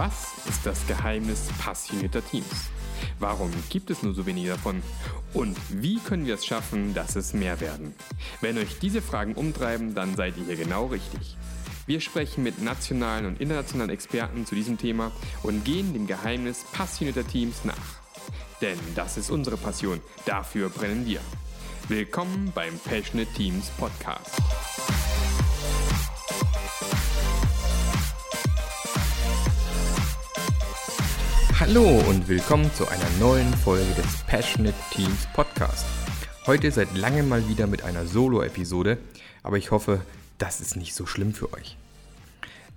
Was ist das Geheimnis passionierter Teams? Warum gibt es nur so wenige davon? Und wie können wir es schaffen, dass es mehr werden? Wenn euch diese Fragen umtreiben, dann seid ihr hier genau richtig. Wir sprechen mit nationalen und internationalen Experten zu diesem Thema und gehen dem Geheimnis passionierter Teams nach. Denn das ist unsere Passion, dafür brennen wir. Willkommen beim Passionate Teams Podcast. Hallo und willkommen zu einer neuen Folge des Passionate Teams Podcast. Heute seit langem mal wieder mit einer Solo-Episode, aber ich hoffe, das ist nicht so schlimm für euch.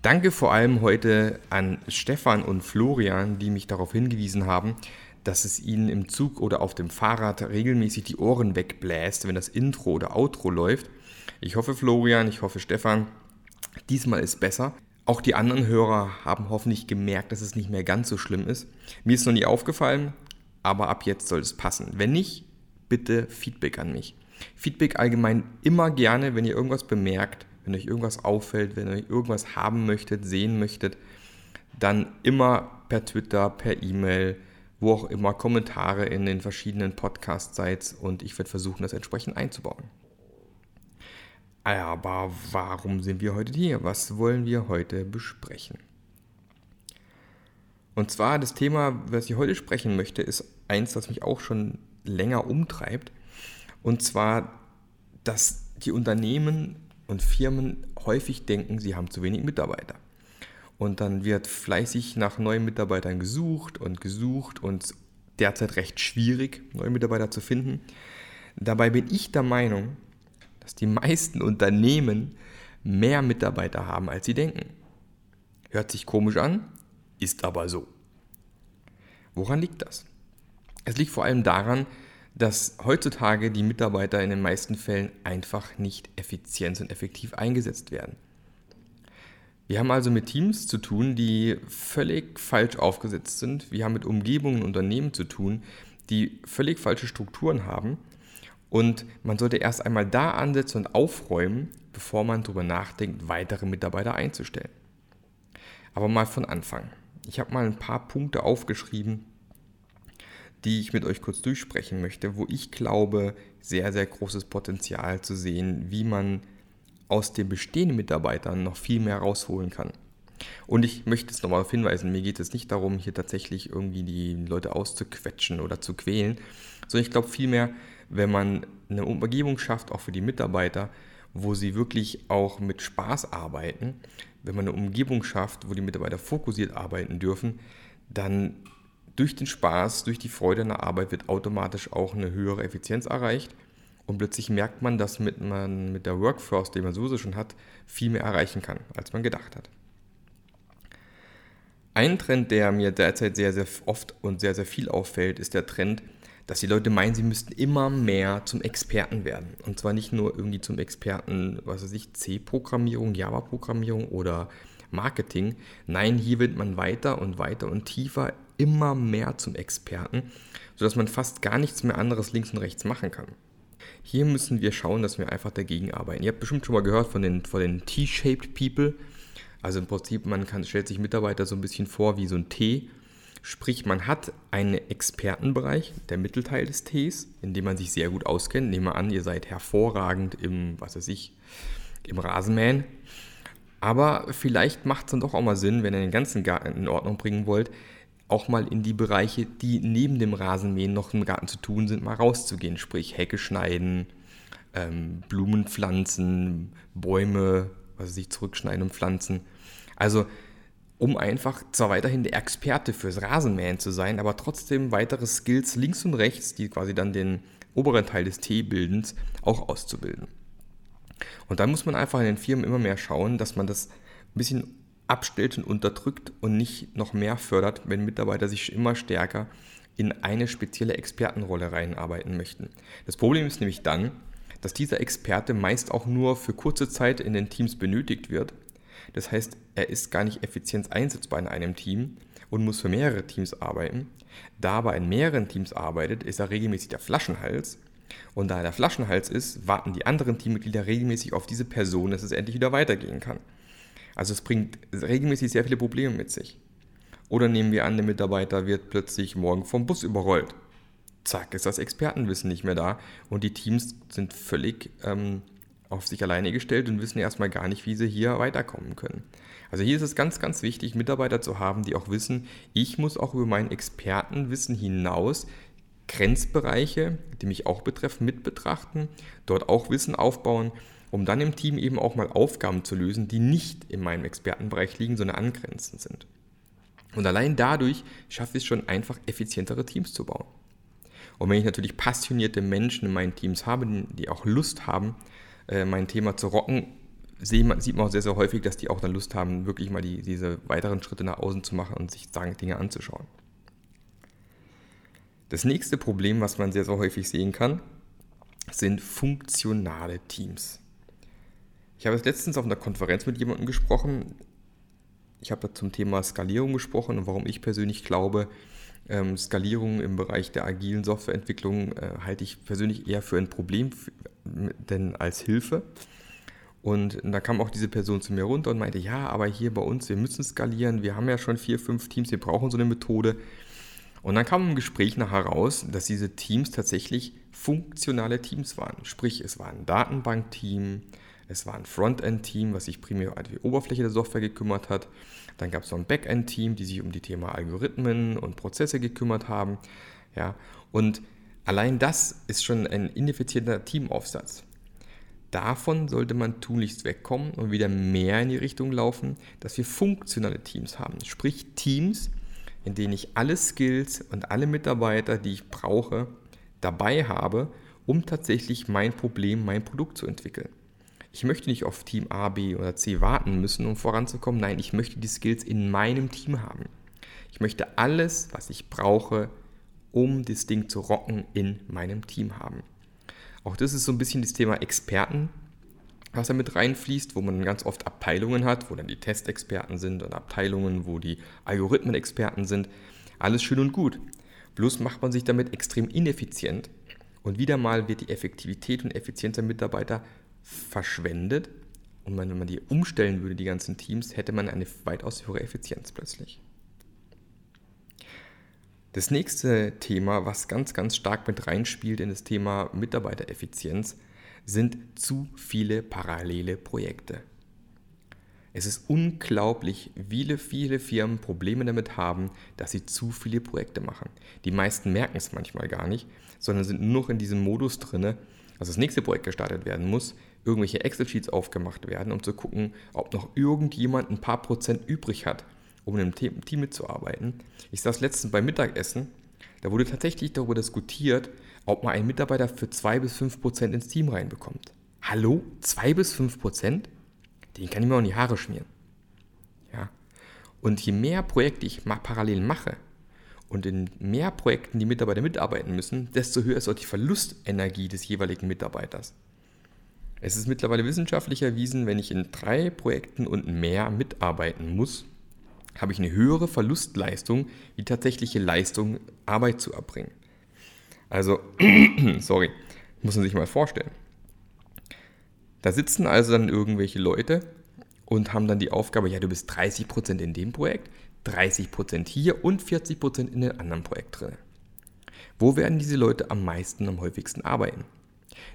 Danke vor allem heute an Stefan und Florian, die mich darauf hingewiesen haben, dass es ihnen im Zug oder auf dem Fahrrad regelmäßig die Ohren wegbläst, wenn das Intro oder Outro läuft. Ich hoffe, Florian, ich hoffe, Stefan, diesmal ist besser. Auch die anderen Hörer haben hoffentlich gemerkt, dass es nicht mehr ganz so schlimm ist. Mir ist noch nie aufgefallen, aber ab jetzt soll es passen. Wenn nicht, bitte Feedback an mich. Feedback allgemein immer gerne, wenn ihr irgendwas bemerkt, wenn euch irgendwas auffällt, wenn ihr irgendwas haben möchtet, sehen möchtet, dann immer per Twitter, per E-Mail, wo auch immer Kommentare in den verschiedenen Podcast-Sites und ich werde versuchen, das entsprechend einzubauen. Aber warum sind wir heute hier? Was wollen wir heute besprechen? Und zwar das Thema, was ich heute sprechen möchte, ist eins, das mich auch schon länger umtreibt. Und zwar, dass die Unternehmen und Firmen häufig denken, sie haben zu wenig Mitarbeiter. Und dann wird fleißig nach neuen Mitarbeitern gesucht und gesucht und derzeit recht schwierig, neue Mitarbeiter zu finden. Dabei bin ich der Meinung, dass die meisten Unternehmen mehr Mitarbeiter haben, als sie denken. Hört sich komisch an, ist aber so. Woran liegt das? Es liegt vor allem daran, dass heutzutage die Mitarbeiter in den meisten Fällen einfach nicht effizient und effektiv eingesetzt werden. Wir haben also mit Teams zu tun, die völlig falsch aufgesetzt sind. Wir haben mit Umgebungen und Unternehmen zu tun, die völlig falsche Strukturen haben und man sollte erst einmal da ansetzen und aufräumen, bevor man darüber nachdenkt, weitere Mitarbeiter einzustellen. Aber mal von Anfang. Ich habe mal ein paar Punkte aufgeschrieben, die ich mit euch kurz durchsprechen möchte, wo ich glaube, sehr, sehr großes Potenzial zu sehen, wie man aus den bestehenden Mitarbeitern noch viel mehr rausholen kann. Und ich möchte es nochmal darauf hinweisen, mir geht es nicht darum, hier tatsächlich irgendwie die Leute auszuquetschen oder zu quälen, sondern ich glaube vielmehr, wenn man eine Umgebung schafft, auch für die Mitarbeiter, wo sie wirklich auch mit Spaß arbeiten, wenn man eine Umgebung schafft, wo die Mitarbeiter fokussiert arbeiten dürfen, dann durch den Spaß, durch die Freude an der Arbeit wird automatisch auch eine höhere Effizienz erreicht. Und plötzlich merkt man, dass mit, man mit der Workforce, die man sowieso schon hat, viel mehr erreichen kann, als man gedacht hat. Ein Trend, der mir derzeit sehr, sehr oft und sehr, sehr viel auffällt, ist der Trend, dass die Leute meinen, sie müssten immer mehr zum Experten werden. Und zwar nicht nur irgendwie zum Experten, was weiß ich, C-Programmierung, Java-Programmierung oder Marketing. Nein, hier wird man weiter und weiter und tiefer immer mehr zum Experten, sodass man fast gar nichts mehr anderes links und rechts machen kann. Hier müssen wir schauen, dass wir einfach dagegen arbeiten. Ihr habt bestimmt schon mal gehört von den, von den T-Shaped People. Also im Prinzip, man kann, stellt sich Mitarbeiter so ein bisschen vor wie so ein T Sprich, man hat einen Expertenbereich, der Mittelteil des Ts, in dem man sich sehr gut auskennt. Nehmen wir an, ihr seid hervorragend im, was weiß ich, im Rasenmähen. Aber vielleicht macht es dann doch auch mal Sinn, wenn ihr den ganzen Garten in Ordnung bringen wollt, auch mal in die Bereiche, die neben dem Rasenmähen noch im Garten zu tun sind, mal rauszugehen. Sprich, Hecke schneiden, ähm, Blumen pflanzen, Bäume, was weiß ich, zurückschneiden und pflanzen. Also um einfach zwar weiterhin der Experte fürs Rasenmähen zu sein, aber trotzdem weitere Skills links und rechts, die quasi dann den oberen Teil des T-Bildens auch auszubilden. Und da muss man einfach in den Firmen immer mehr schauen, dass man das ein bisschen abstellt und unterdrückt und nicht noch mehr fördert, wenn Mitarbeiter sich immer stärker in eine spezielle Expertenrolle reinarbeiten möchten. Das Problem ist nämlich dann, dass dieser Experte meist auch nur für kurze Zeit in den Teams benötigt wird das heißt, er ist gar nicht effizient einsetzbar in einem Team und muss für mehrere Teams arbeiten. Da aber in mehreren Teams arbeitet, ist er regelmäßig der Flaschenhals. Und da er der Flaschenhals ist, warten die anderen Teammitglieder regelmäßig auf diese Person, dass es endlich wieder weitergehen kann. Also es bringt regelmäßig sehr viele Probleme mit sich. Oder nehmen wir an, der Mitarbeiter wird plötzlich morgen vom Bus überrollt. Zack, ist das Expertenwissen nicht mehr da und die Teams sind völlig ähm, auf sich alleine gestellt und wissen erstmal gar nicht, wie sie hier weiterkommen können. Also hier ist es ganz, ganz wichtig, Mitarbeiter zu haben, die auch wissen, ich muss auch über mein Expertenwissen hinaus Grenzbereiche, die mich auch betreffen, mit betrachten, dort auch Wissen aufbauen, um dann im Team eben auch mal Aufgaben zu lösen, die nicht in meinem Expertenbereich liegen, sondern angrenzend sind. Und allein dadurch schaffe ich es schon einfach, effizientere Teams zu bauen. Und wenn ich natürlich passionierte Menschen in meinen Teams habe, die auch Lust haben, äh, mein Thema zu rocken, sieht man auch sehr, sehr häufig, dass die auch dann Lust haben, wirklich mal die, diese weiteren Schritte nach außen zu machen und sich Dinge anzuschauen. Das nächste Problem, was man sehr, sehr häufig sehen kann, sind funktionale Teams. Ich habe letztens auf einer Konferenz mit jemandem gesprochen. Ich habe da zum Thema Skalierung gesprochen und warum ich persönlich glaube, ähm, Skalierung im Bereich der agilen Softwareentwicklung äh, halte ich persönlich eher für ein Problem denn als Hilfe. Und da kam auch diese Person zu mir runter und meinte, ja, aber hier bei uns, wir müssen skalieren, wir haben ja schon vier, fünf Teams, wir brauchen so eine Methode. Und dann kam im Gespräch nachher raus, dass diese Teams tatsächlich funktionale Teams waren. Sprich, es war ein Datenbankteam, es war ein Frontend-Team, was sich primär um die Oberfläche der Software gekümmert hat. Dann gab es noch ein Backend-Team, die sich um die Thema Algorithmen und Prozesse gekümmert haben. Ja, und allein das ist schon ein ineffizienter Teamaufsatz. Davon sollte man tunlichst wegkommen und wieder mehr in die Richtung laufen, dass wir funktionale Teams haben. Sprich Teams, in denen ich alle Skills und alle Mitarbeiter, die ich brauche, dabei habe, um tatsächlich mein Problem, mein Produkt zu entwickeln. Ich möchte nicht auf Team A, B oder C warten müssen, um voranzukommen. Nein, ich möchte die Skills in meinem Team haben. Ich möchte alles, was ich brauche, um das Ding zu rocken, in meinem Team haben. Auch das ist so ein bisschen das Thema Experten, was da mit reinfließt, wo man ganz oft Abteilungen hat, wo dann die Testexperten sind und Abteilungen, wo die Algorithmenexperten sind. Alles schön und gut. Bloß macht man sich damit extrem ineffizient und wieder mal wird die Effektivität und Effizienz der Mitarbeiter verschwendet. Und wenn man die umstellen würde, die ganzen Teams, hätte man eine weitaus höhere Effizienz plötzlich. Das nächste Thema, was ganz, ganz stark mit reinspielt in das Thema Mitarbeitereffizienz, sind zu viele parallele Projekte. Es ist unglaublich, wie viele, Firmen Probleme damit haben, dass sie zu viele Projekte machen. Die meisten merken es manchmal gar nicht, sondern sind nur noch in diesem Modus drinne, dass das nächste Projekt gestartet werden muss, irgendwelche Excel-Sheets aufgemacht werden, um zu gucken, ob noch irgendjemand ein paar Prozent übrig hat, um in einem Team mitzuarbeiten. Ich saß letztens beim Mittagessen, da wurde tatsächlich darüber diskutiert, ob man einen Mitarbeiter für 2 bis 5 Prozent ins Team reinbekommt. Hallo? 2 bis 5 Prozent? Den kann ich mir auch in die Haare schmieren. Ja. Und je mehr Projekte ich parallel mache und in mehr Projekten die Mitarbeiter mitarbeiten müssen, desto höher ist auch die Verlustenergie des jeweiligen Mitarbeiters. Es ist mittlerweile wissenschaftlich erwiesen, wenn ich in drei Projekten und mehr mitarbeiten muss, habe ich eine höhere Verlustleistung wie tatsächliche Leistung, Arbeit zu erbringen. Also, sorry, muss man sich mal vorstellen. Da sitzen also dann irgendwelche Leute und haben dann die Aufgabe, ja, du bist 30% in dem Projekt, 30% hier und 40% in dem anderen Projekt drin. Wo werden diese Leute am meisten, am häufigsten arbeiten?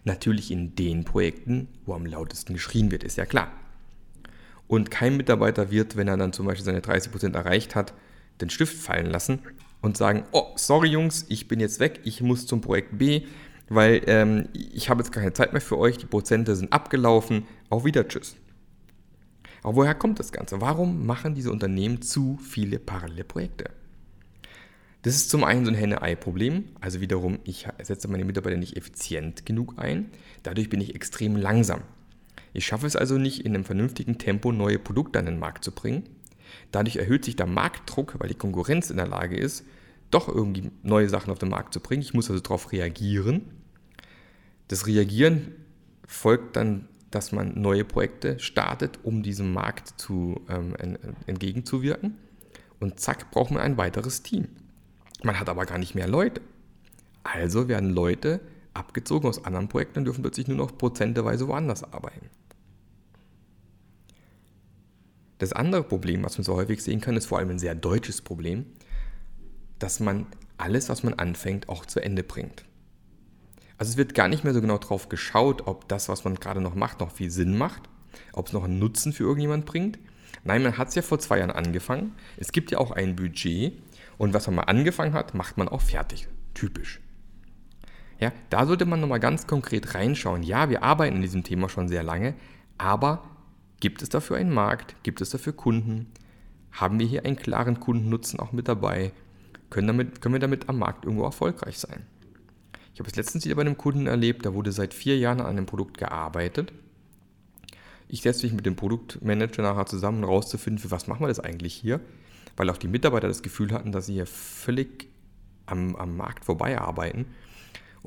Natürlich in den Projekten, wo am lautesten geschrien wird, ist ja klar. Und kein Mitarbeiter wird, wenn er dann zum Beispiel seine 30% erreicht hat, den Stift fallen lassen und sagen, oh, sorry Jungs, ich bin jetzt weg, ich muss zum Projekt B, weil ähm, ich habe jetzt keine Zeit mehr für euch, die Prozente sind abgelaufen, auf wieder, tschüss. Aber woher kommt das Ganze? Warum machen diese Unternehmen zu viele parallele Projekte? Das ist zum einen so ein Henne-Ei-Problem. Also wiederum, ich setze meine Mitarbeiter nicht effizient genug ein. Dadurch bin ich extrem langsam. Ich schaffe es also nicht, in einem vernünftigen Tempo neue Produkte an den Markt zu bringen. Dadurch erhöht sich der Marktdruck, weil die Konkurrenz in der Lage ist, doch irgendwie neue Sachen auf den Markt zu bringen. Ich muss also darauf reagieren. Das Reagieren folgt dann, dass man neue Projekte startet, um diesem Markt zu, ähm, entgegenzuwirken. Und zack, braucht man ein weiteres Team. Man hat aber gar nicht mehr Leute. Also werden Leute abgezogen aus anderen Projekten und dürfen plötzlich nur noch prozenteweise woanders arbeiten. Das andere Problem, was man so häufig sehen kann, ist vor allem ein sehr deutsches Problem, dass man alles, was man anfängt, auch zu Ende bringt. Also es wird gar nicht mehr so genau drauf geschaut, ob das, was man gerade noch macht, noch viel Sinn macht, ob es noch einen Nutzen für irgendjemand bringt. Nein, man hat es ja vor zwei Jahren angefangen. Es gibt ja auch ein Budget und was man mal angefangen hat, macht man auch fertig. Typisch. Ja, da sollte man nochmal ganz konkret reinschauen. Ja, wir arbeiten in diesem Thema schon sehr lange, aber gibt es dafür einen Markt? Gibt es dafür Kunden? Haben wir hier einen klaren Kundennutzen auch mit dabei? Können, damit, können wir damit am Markt irgendwo erfolgreich sein? Ich habe es letztens wieder bei einem Kunden erlebt, da wurde seit vier Jahren an einem Produkt gearbeitet. Ich setze mich mit dem Produktmanager nachher zusammen, um herauszufinden, für was machen wir das eigentlich hier, weil auch die Mitarbeiter das Gefühl hatten, dass sie hier völlig am, am Markt vorbei arbeiten.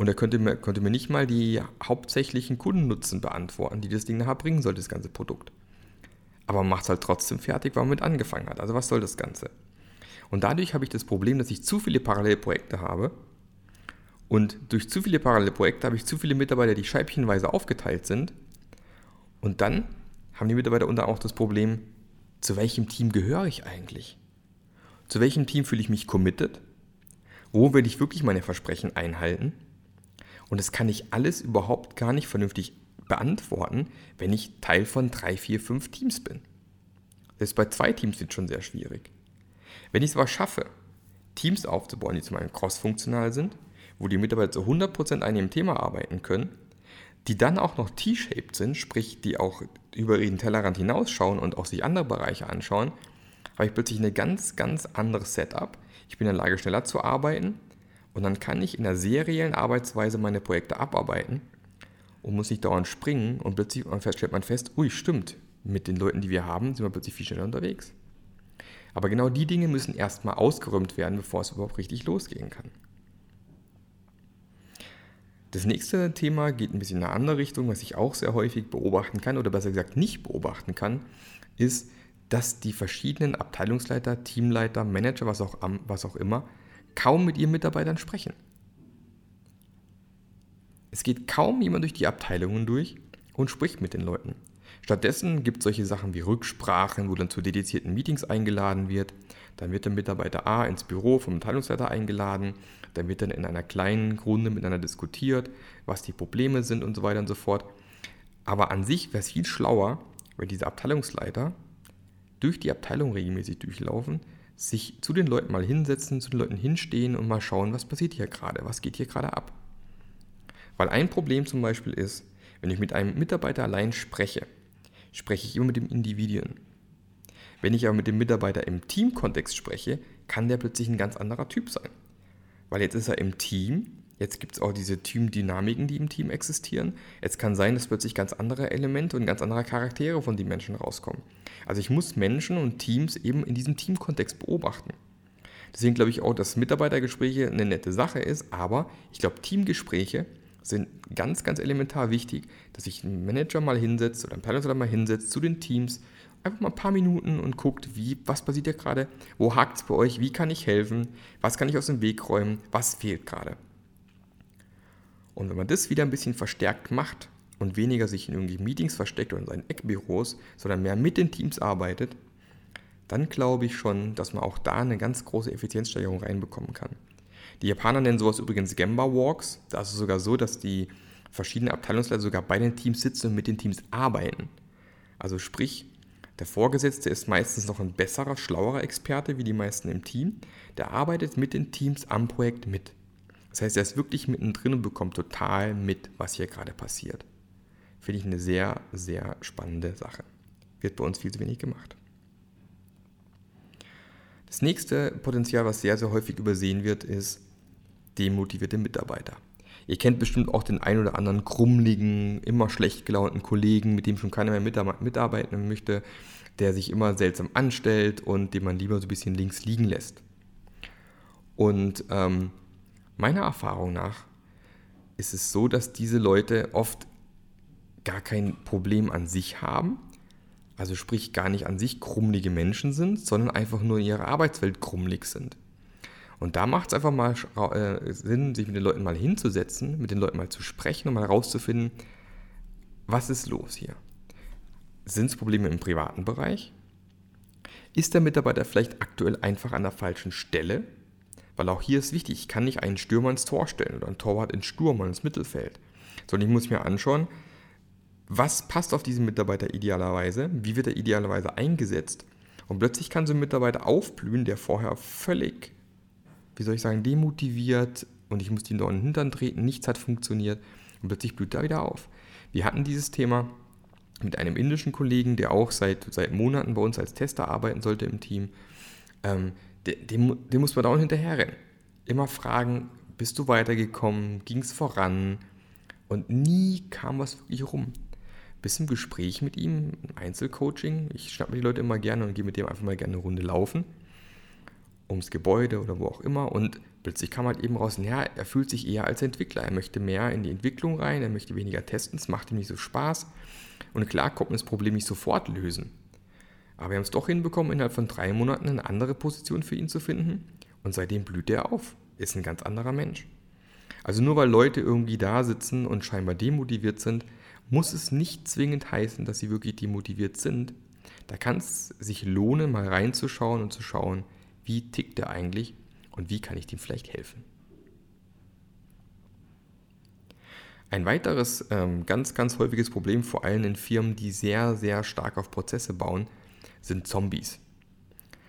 Und er konnte mir, konnte mir nicht mal die hauptsächlichen Kundennutzen beantworten, die das Ding nachher bringen soll, das ganze Produkt. Aber man macht es halt trotzdem fertig, weil man mit angefangen hat. Also was soll das Ganze? Und dadurch habe ich das Problem, dass ich zu viele Parallelprojekte habe und durch zu viele parallele Projekte habe ich zu viele Mitarbeiter, die scheibchenweise aufgeteilt sind. Und dann haben die Mitarbeiter unter auch das Problem, zu welchem Team gehöre ich eigentlich? Zu welchem Team fühle ich mich committed? Wo will ich wirklich meine Versprechen einhalten? Und das kann ich alles überhaupt gar nicht vernünftig beantworten, wenn ich Teil von drei, vier, fünf Teams bin. Selbst bei zwei Teams wird schon sehr schwierig. Wenn ich es aber schaffe, Teams aufzubauen, die zum einen cross-funktional sind, wo die Mitarbeiter zu 100% an ihrem Thema arbeiten können, die dann auch noch T-shaped sind, sprich die auch über ihren Tellerrand hinausschauen und auch sich andere Bereiche anschauen, habe ich plötzlich ein ganz, ganz anderes Setup. Ich bin in der Lage, schneller zu arbeiten und dann kann ich in der seriellen Arbeitsweise meine Projekte abarbeiten und muss nicht dauernd springen und plötzlich stellt man fest, ui, stimmt, mit den Leuten, die wir haben, sind wir plötzlich viel schneller unterwegs. Aber genau die Dinge müssen erstmal ausgeräumt werden, bevor es überhaupt richtig losgehen kann. Das nächste Thema geht ein bisschen in eine andere Richtung, was ich auch sehr häufig beobachten kann oder besser gesagt nicht beobachten kann, ist, dass die verschiedenen Abteilungsleiter, Teamleiter, Manager, was auch, was auch immer, kaum mit ihren Mitarbeitern sprechen. Es geht kaum jemand durch die Abteilungen durch und spricht mit den Leuten. Stattdessen gibt es solche Sachen wie Rücksprachen, wo dann zu dedizierten Meetings eingeladen wird. Dann wird der Mitarbeiter A ins Büro vom Abteilungsleiter eingeladen. Dann wird dann in einer kleinen Runde miteinander diskutiert, was die Probleme sind und so weiter und so fort. Aber an sich wäre es viel schlauer, wenn diese Abteilungsleiter durch die Abteilung regelmäßig durchlaufen, sich zu den Leuten mal hinsetzen, zu den Leuten hinstehen und mal schauen, was passiert hier gerade, was geht hier gerade ab. Weil ein Problem zum Beispiel ist, wenn ich mit einem Mitarbeiter allein spreche, spreche ich immer mit dem Individuen. Wenn ich aber mit dem Mitarbeiter im Teamkontext spreche, kann der plötzlich ein ganz anderer Typ sein. Weil jetzt ist er im Team, jetzt gibt es auch diese Teamdynamiken, die im Team existieren. Jetzt kann sein, dass plötzlich ganz andere Elemente und ganz andere Charaktere von den Menschen rauskommen. Also ich muss Menschen und Teams eben in diesem Teamkontext beobachten. Deswegen glaube ich auch, dass Mitarbeitergespräche eine nette Sache ist, aber ich glaube, Teamgespräche sind ganz, ganz elementar wichtig, dass sich ein Manager mal hinsetzt oder ein Personal mal hinsetzt zu den Teams, einfach mal ein paar Minuten und guckt, wie, was passiert hier gerade, wo hakt es bei euch, wie kann ich helfen, was kann ich aus dem Weg räumen, was fehlt gerade. Und wenn man das wieder ein bisschen verstärkt macht und weniger sich in irgendwelchen Meetings versteckt oder in seinen Eckbüros, sondern mehr mit den Teams arbeitet, dann glaube ich schon, dass man auch da eine ganz große Effizienzsteigerung reinbekommen kann. Die Japaner nennen sowas übrigens Gemba Walks. Da ist es sogar so, dass die verschiedenen Abteilungsleiter sogar bei den Teams sitzen und mit den Teams arbeiten. Also sprich, der Vorgesetzte ist meistens noch ein besserer, schlauerer Experte wie die meisten im Team. Der arbeitet mit den Teams am Projekt mit. Das heißt, er ist wirklich mittendrin und bekommt total mit, was hier gerade passiert. Finde ich eine sehr, sehr spannende Sache. Wird bei uns viel zu wenig gemacht. Das nächste Potenzial, was sehr, sehr häufig übersehen wird, ist demotivierte Mitarbeiter. Ihr kennt bestimmt auch den ein oder anderen krummligen, immer schlecht gelaunten Kollegen, mit dem schon keiner mehr mitarbeiten möchte, der sich immer seltsam anstellt und den man lieber so ein bisschen links liegen lässt. Und ähm, meiner Erfahrung nach ist es so, dass diese Leute oft gar kein Problem an sich haben, also sprich gar nicht an sich krummlige Menschen sind, sondern einfach nur in ihrer Arbeitswelt krummlig sind. Und da macht es einfach mal äh, Sinn, sich mit den Leuten mal hinzusetzen, mit den Leuten mal zu sprechen und mal herauszufinden, was ist los hier? Sind es Probleme im privaten Bereich? Ist der Mitarbeiter vielleicht aktuell einfach an der falschen Stelle? Weil auch hier ist wichtig, ich kann nicht einen Stürmer ins Tor stellen oder einen Torwart ins Sturm ins Mittelfeld, sondern ich muss mir anschauen, was passt auf diesen Mitarbeiter idealerweise, wie wird er idealerweise eingesetzt. Und plötzlich kann so ein Mitarbeiter aufblühen, der vorher völlig, wie soll ich sagen, demotiviert und ich muss die neuen Hintern treten, nichts hat funktioniert und plötzlich blüht er wieder auf. Wir hatten dieses Thema mit einem indischen Kollegen, der auch seit, seit Monaten bei uns als Tester arbeiten sollte im Team. Ähm, dem, dem muss man dauernd hinterherrennen. Immer fragen, bist du weitergekommen, ging es voran? Und nie kam was wirklich rum. Bis im Gespräch mit ihm, im Einzelcoaching, ich schnapp mir die Leute immer gerne und gehe mit dem einfach mal gerne eine Runde laufen, ums Gebäude oder wo auch immer. Und plötzlich kam halt eben raus, ja, er fühlt sich eher als Entwickler. Er möchte mehr in die Entwicklung rein, er möchte weniger testen, es macht ihm nicht so Spaß. Und klar konnte man das Problem nicht sofort lösen. Aber wir haben es doch hinbekommen, innerhalb von drei Monaten eine andere Position für ihn zu finden. Und seitdem blüht er auf. Ist ein ganz anderer Mensch. Also nur weil Leute irgendwie da sitzen und scheinbar demotiviert sind, muss es nicht zwingend heißen, dass sie wirklich demotiviert sind. Da kann es sich lohnen, mal reinzuschauen und zu schauen, wie tickt er eigentlich und wie kann ich dem vielleicht helfen. Ein weiteres ähm, ganz, ganz häufiges Problem, vor allem in Firmen, die sehr, sehr stark auf Prozesse bauen, sind Zombies.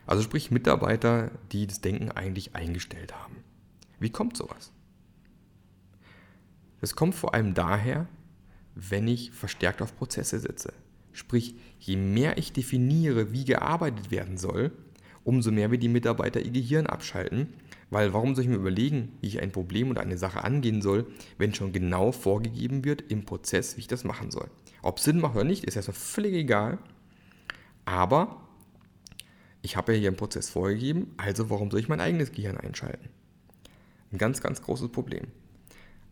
Also sprich Mitarbeiter, die das Denken eigentlich eingestellt haben. Wie kommt sowas? Es kommt vor allem daher, wenn ich verstärkt auf Prozesse setze. Sprich, je mehr ich definiere, wie gearbeitet werden soll, umso mehr wird die Mitarbeiter ihr Gehirn abschalten. Weil warum soll ich mir überlegen, wie ich ein Problem oder eine Sache angehen soll, wenn schon genau vorgegeben wird im Prozess, wie ich das machen soll. Ob Sinn macht oder nicht, ist erstmal völlig egal. Aber ich habe ja hier einen Prozess vorgegeben, also warum soll ich mein eigenes Gehirn einschalten? Ein ganz, ganz großes Problem.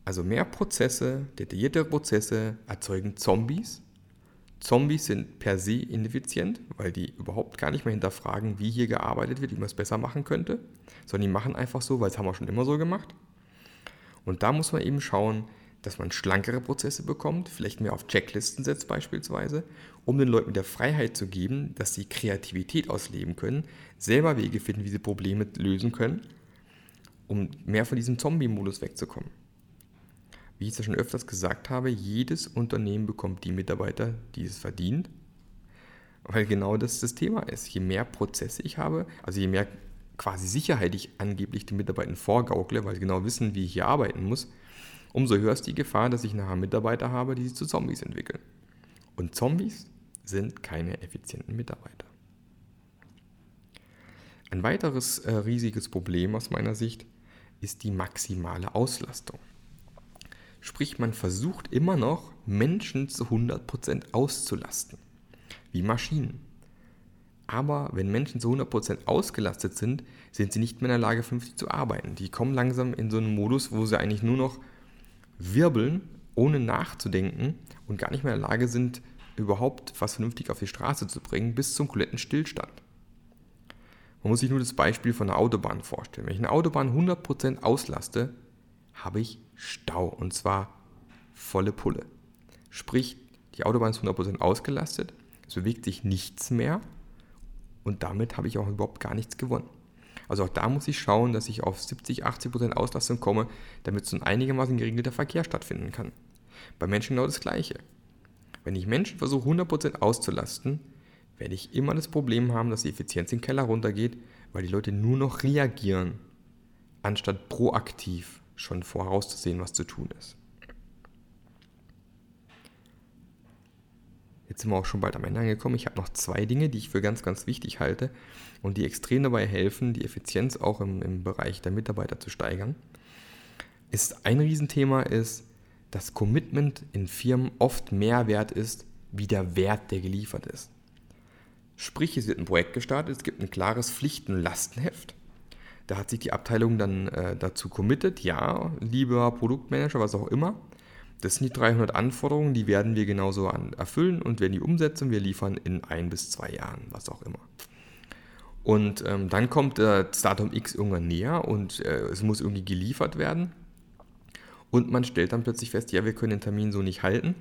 Also mehr Prozesse, detaillierte Prozesse erzeugen Zombies. Zombies sind per se ineffizient, weil die überhaupt gar nicht mehr hinterfragen, wie hier gearbeitet wird, wie man es besser machen könnte, sondern die machen einfach so, weil es haben wir schon immer so gemacht. Und da muss man eben schauen, dass man schlankere Prozesse bekommt, vielleicht mehr auf Checklisten setzt beispielsweise, um den Leuten der Freiheit zu geben, dass sie Kreativität ausleben können, selber Wege finden, wie sie Probleme lösen können, um mehr von diesem Zombie-Modus wegzukommen. Wie ich es ja schon öfters gesagt habe, jedes Unternehmen bekommt die Mitarbeiter, die es verdient, weil genau das das Thema ist. Je mehr Prozesse ich habe, also je mehr quasi Sicherheit ich angeblich den Mitarbeitern vorgaukle, weil sie genau wissen, wie ich hier arbeiten muss, umso höher ist die Gefahr, dass ich nachher Mitarbeiter habe, die sich zu Zombies entwickeln. Und Zombies sind keine effizienten Mitarbeiter. Ein weiteres äh, riesiges Problem aus meiner Sicht ist die maximale Auslastung. Sprich, man versucht immer noch, Menschen zu 100% auszulasten, wie Maschinen. Aber wenn Menschen zu 100% ausgelastet sind, sind sie nicht mehr in der Lage, vernünftig zu arbeiten. Die kommen langsam in so einen Modus, wo sie eigentlich nur noch wirbeln, ohne nachzudenken und gar nicht mehr in der Lage sind, überhaupt was vernünftig auf die Straße zu bringen, bis zum kompletten Stillstand. Man muss sich nur das Beispiel von einer Autobahn vorstellen. Wenn ich eine Autobahn 100% auslaste, habe ich Stau und zwar volle Pulle. Sprich, die Autobahn ist 100% ausgelastet, es bewegt sich nichts mehr und damit habe ich auch überhaupt gar nichts gewonnen. Also auch da muss ich schauen, dass ich auf 70, 80% Auslastung komme, damit so ein einigermaßen geregelter Verkehr stattfinden kann. Bei Menschen genau das Gleiche. Wenn ich Menschen versuche 100% auszulasten, werde ich immer das Problem haben, dass die Effizienz im Keller runtergeht, weil die Leute nur noch reagieren, anstatt proaktiv schon vorauszusehen, was zu tun ist. Sind wir auch schon bald am Ende angekommen. Ich habe noch zwei Dinge, die ich für ganz, ganz wichtig halte und die extrem dabei helfen, die Effizienz auch im, im Bereich der Mitarbeiter zu steigern. Ist ein Riesenthema ist, dass Commitment in Firmen oft mehr wert ist, wie der Wert, der geliefert ist. Sprich, es wird ein Projekt gestartet, es gibt ein klares Pflichten- und Lastenheft. Da hat sich die Abteilung dann äh, dazu committed, ja, lieber Produktmanager, was auch immer, das sind die 300 Anforderungen, die werden wir genauso an, erfüllen und werden die umsetzen. Wir liefern in ein bis zwei Jahren, was auch immer. Und ähm, dann kommt äh, das Datum X irgendwann näher und äh, es muss irgendwie geliefert werden. Und man stellt dann plötzlich fest, ja, wir können den Termin so nicht halten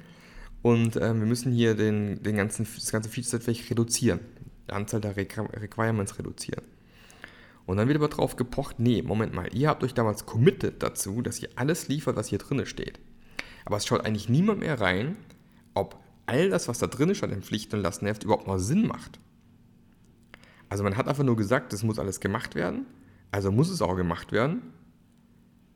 und äh, wir müssen hier den, den ganzen, das ganze Feature vielleicht reduzieren. die Anzahl der Requirements reduzieren. Und dann wird aber drauf gepocht, nee, Moment mal, ihr habt euch damals committed dazu, dass ihr alles liefert, was hier drin steht. Aber es schaut eigentlich niemand mehr rein, ob all das, was da drin steht im Pflichten- und Lastenheft, überhaupt noch Sinn macht. Also man hat einfach nur gesagt, das muss alles gemacht werden, also muss es auch gemacht werden.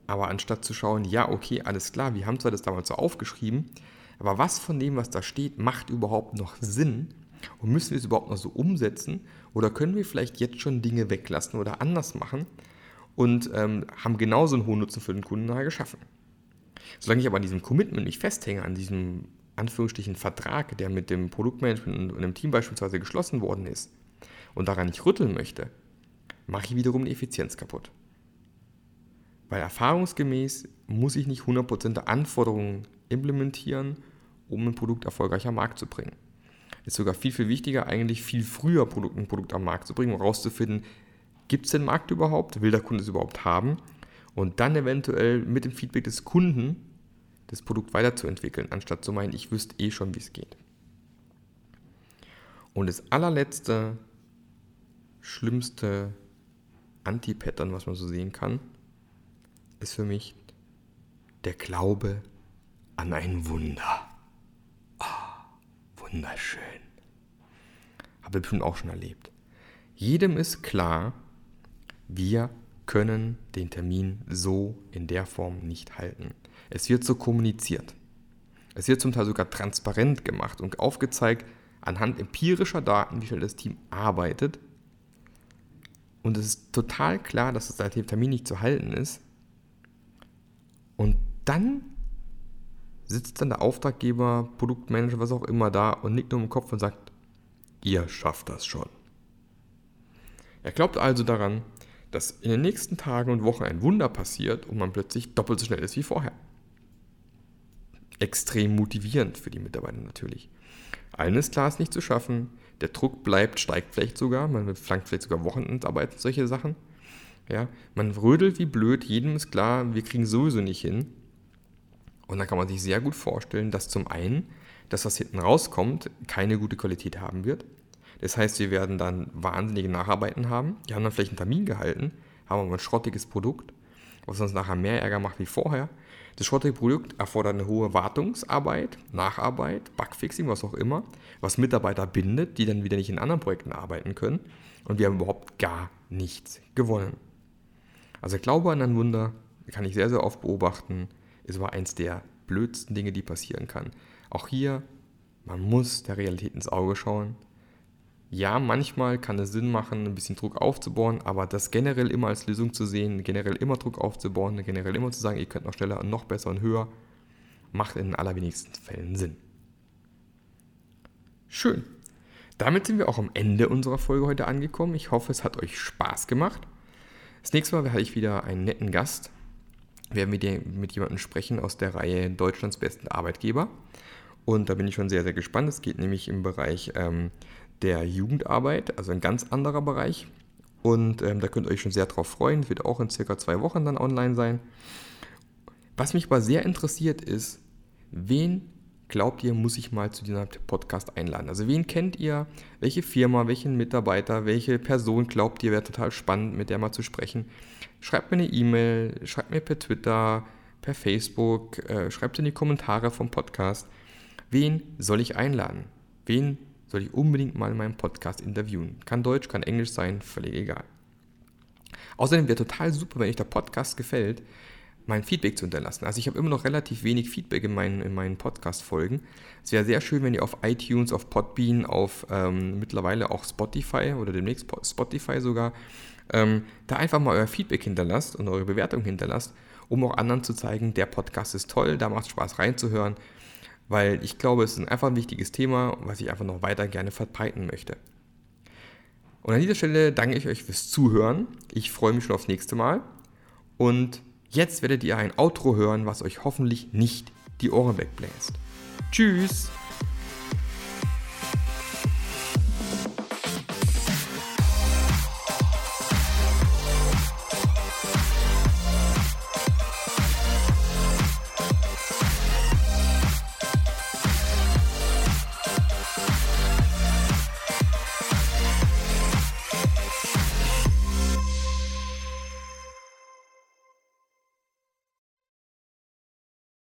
Aber anstatt zu schauen, ja, okay, alles klar, wir haben zwar das damals so aufgeschrieben, aber was von dem, was da steht, macht überhaupt noch Sinn? Und müssen wir es überhaupt noch so umsetzen? Oder können wir vielleicht jetzt schon Dinge weglassen oder anders machen und ähm, haben genauso einen hohen Nutzen für den Kunden geschaffen? Solange ich aber an diesem Commitment nicht festhänge, an diesem Anführungsstrichen Vertrag, der mit dem Produktmanagement und einem Team beispielsweise geschlossen worden ist und daran nicht rütteln möchte, mache ich wiederum die Effizienz kaputt. Weil erfahrungsgemäß muss ich nicht 100% der Anforderungen implementieren, um ein Produkt erfolgreich am Markt zu bringen. Ist sogar viel, viel wichtiger, eigentlich viel früher ein Produkt am Markt zu bringen, um herauszufinden, gibt es den Markt überhaupt, will der Kunde es überhaupt haben und dann eventuell mit dem Feedback des Kunden das Produkt weiterzuentwickeln, anstatt zu meinen, ich wüsste eh schon, wie es geht. Und das allerletzte, schlimmste Anti-Pattern, was man so sehen kann, ist für mich der Glaube an ein Wunder. Oh, wunderschön. Habe ich bestimmt auch schon erlebt. Jedem ist klar, wir können den Termin so in der Form nicht halten. Es wird so kommuniziert. Es wird zum Teil sogar transparent gemacht und aufgezeigt anhand empirischer Daten, wie schnell das Team arbeitet. Und es ist total klar, dass es der Termin nicht zu halten ist. Und dann sitzt dann der Auftraggeber, Produktmanager, was auch immer da und nickt nur im Kopf und sagt, ihr schafft das schon. Er glaubt also daran, dass in den nächsten Tagen und Wochen ein Wunder passiert und man plötzlich doppelt so schnell ist wie vorher. Extrem motivierend für die Mitarbeiter natürlich. Allen ist klar, es nicht zu schaffen. Der Druck bleibt, steigt vielleicht sogar. Man flankt vielleicht sogar Wochenendarbeit, solche Sachen. Ja, man rödelt wie blöd, jedem ist klar, wir kriegen sowieso nicht hin. Und dann kann man sich sehr gut vorstellen, dass zum einen das, was hinten rauskommt, keine gute Qualität haben wird. Das heißt, wir werden dann wahnsinnige Nacharbeiten haben. Die haben dann vielleicht einen Termin gehalten, haben aber ein schrottiges Produkt, was uns nachher mehr Ärger macht wie vorher. Das schrottige Produkt erfordert eine hohe Wartungsarbeit, Nacharbeit, Bugfixing, was auch immer, was Mitarbeiter bindet, die dann wieder nicht in anderen Projekten arbeiten können. Und wir haben überhaupt gar nichts gewonnen. Also Glaube an ein Wunder kann ich sehr, sehr oft beobachten, ist aber eins der blödsten Dinge, die passieren kann. Auch hier, man muss der Realität ins Auge schauen. Ja, manchmal kann es Sinn machen, ein bisschen Druck aufzubauen, aber das generell immer als Lösung zu sehen, generell immer Druck aufzubauen, generell immer zu sagen, ihr könnt noch schneller und noch besser und höher, macht in den allerwenigsten Fällen Sinn. Schön. Damit sind wir auch am Ende unserer Folge heute angekommen. Ich hoffe, es hat euch Spaß gemacht. Das nächste Mal werde ich wieder einen netten Gast. Werden wir mit jemandem sprechen aus der Reihe Deutschlands besten Arbeitgeber. Und da bin ich schon sehr, sehr gespannt. Es geht nämlich im Bereich ähm, der Jugendarbeit, also ein ganz anderer Bereich. Und ähm, da könnt ihr euch schon sehr drauf freuen. Wird auch in circa zwei Wochen dann online sein. Was mich aber sehr interessiert ist, wen glaubt ihr, muss ich mal zu diesem Podcast einladen? Also wen kennt ihr? Welche Firma, welchen Mitarbeiter, welche Person glaubt ihr wäre total spannend, mit der mal zu sprechen? Schreibt mir eine E-Mail, schreibt mir per Twitter, per Facebook, äh, schreibt in die Kommentare vom Podcast. Wen soll ich einladen? Wen soll ich unbedingt mal in meinem Podcast interviewen. Kann Deutsch, kann Englisch sein, völlig egal. Außerdem wäre total super, wenn euch der Podcast gefällt, mein Feedback zu hinterlassen. Also ich habe immer noch relativ wenig Feedback in meinen, in meinen Podcast-Folgen. Es wäre sehr schön, wenn ihr auf iTunes, auf Podbean, auf ähm, mittlerweile auch Spotify oder demnächst Spotify sogar, ähm, da einfach mal euer Feedback hinterlasst und eure Bewertung hinterlasst, um auch anderen zu zeigen, der Podcast ist toll, da macht es Spaß reinzuhören weil ich glaube, es ist einfach ein wichtiges Thema, was ich einfach noch weiter gerne verbreiten möchte. Und an dieser Stelle danke ich euch fürs Zuhören. Ich freue mich schon aufs nächste Mal. Und jetzt werdet ihr ein Outro hören, was euch hoffentlich nicht die Ohren wegbläst. Tschüss!